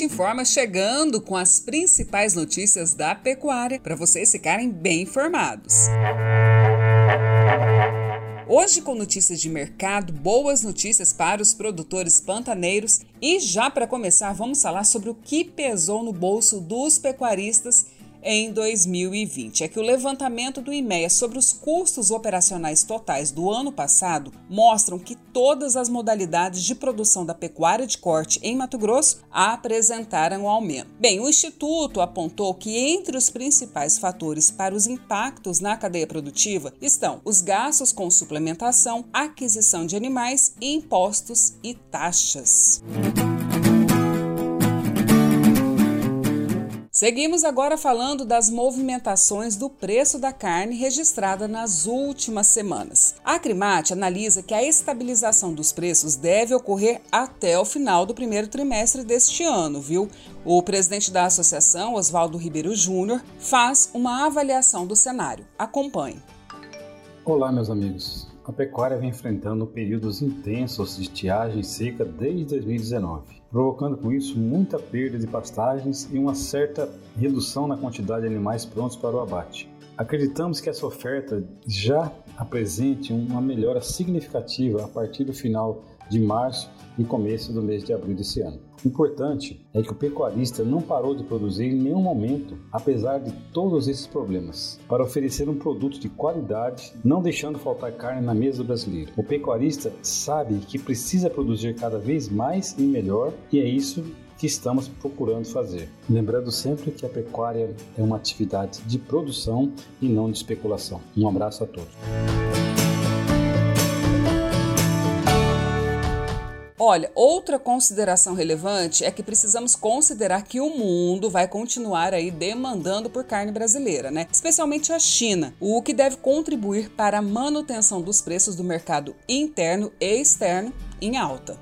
Informa chegando com as principais notícias da pecuária para vocês ficarem bem informados. Hoje, com notícias de mercado, boas notícias para os produtores pantaneiros e já para começar, vamos falar sobre o que pesou no bolso dos pecuaristas em 2020 é que o levantamento do IMEA sobre os custos operacionais totais do ano passado mostram que todas as modalidades de produção da pecuária de corte em Mato Grosso apresentaram aumento. Bem, o Instituto apontou que entre os principais fatores para os impactos na cadeia produtiva estão os gastos com suplementação, aquisição de animais, impostos e taxas. Seguimos agora falando das movimentações do preço da carne registrada nas últimas semanas. A Acrimate analisa que a estabilização dos preços deve ocorrer até o final do primeiro trimestre deste ano, viu? O presidente da associação, Oswaldo Ribeiro Júnior, faz uma avaliação do cenário. Acompanhe. Olá, meus amigos. A pecuária vem enfrentando períodos intensos de estiagem seca desde 2019 provocando com isso muita perda de pastagens e uma certa redução na quantidade de animais prontos para o abate. Acreditamos que essa oferta já apresente uma melhora significativa a partir do final de março e começo do mês de abril desse ano. Importante é que o pecuarista não parou de produzir em nenhum momento, apesar de todos esses problemas, para oferecer um produto de qualidade, não deixando faltar carne na mesa do brasileiro. O pecuarista sabe que precisa produzir cada vez mais e melhor, e é isso que estamos procurando fazer. Lembrando sempre que a pecuária é uma atividade de produção e não de especulação. Um abraço a todos. Olha, outra consideração relevante é que precisamos considerar que o mundo vai continuar aí demandando por carne brasileira, né? Especialmente a China, o que deve contribuir para a manutenção dos preços do mercado interno e externo em alta.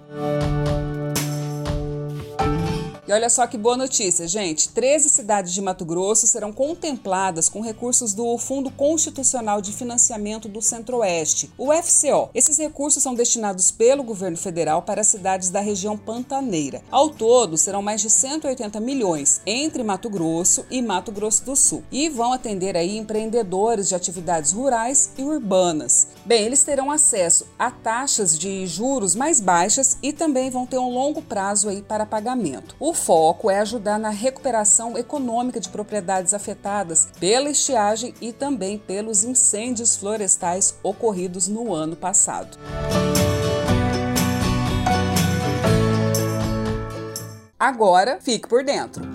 E olha só que boa notícia, gente: 13 cidades de Mato Grosso serão contempladas com recursos do Fundo Constitucional de Financiamento do Centro-Oeste, o FCO. Esses recursos são destinados pelo governo federal para cidades da região pantaneira. Ao todo, serão mais de 180 milhões entre Mato Grosso e Mato Grosso do Sul e vão atender aí empreendedores de atividades rurais e urbanas. Bem, eles terão acesso a taxas de juros mais baixas e também vão ter um longo prazo aí para pagamento. O foco é ajudar na recuperação econômica de propriedades afetadas pela estiagem e também pelos incêndios florestais ocorridos no ano passado. Agora, fique por dentro.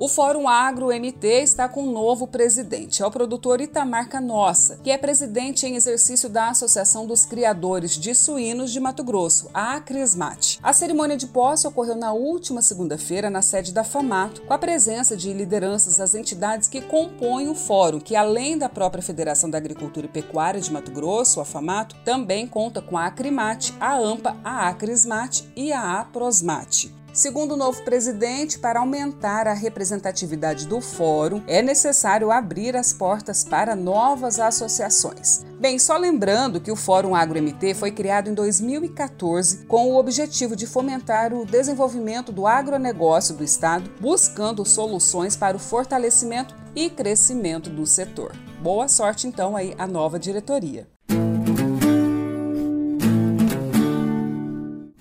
O Fórum Agro MT está com um novo presidente. É o produtor Itamar Canossa, que é presidente em exercício da Associação dos Criadores de Suínos de Mato Grosso, a Acrismate. A cerimônia de posse ocorreu na última segunda-feira na sede da FAMATO, com a presença de lideranças das entidades que compõem o fórum, que além da própria Federação da Agricultura e Pecuária de Mato Grosso, a FAMATO, também conta com a Acrimate, a AMPA, a Acrismate e a Aprosmate. Segundo o novo presidente, para aumentar a representatividade do fórum, é necessário abrir as portas para novas associações. Bem, só lembrando que o Fórum Agro-MT foi criado em 2014 com o objetivo de fomentar o desenvolvimento do agronegócio do Estado, buscando soluções para o fortalecimento e crescimento do setor. Boa sorte então aí à nova diretoria.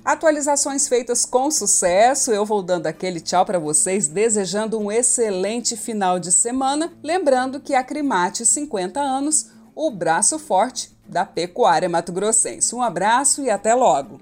Atualizações feitas com sucesso. Eu vou dando aquele tchau para vocês, desejando um excelente final de semana. Lembrando que a Crimate 50 anos, o braço forte da pecuária mato-grossense. Um abraço e até logo!